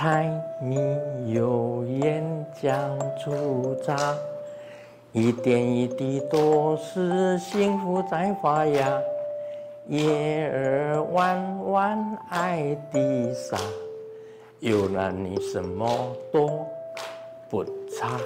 柴米油盐酱醋茶，一点一滴都是幸福在发芽，叶儿弯弯爱的傻，有了你什么都不差。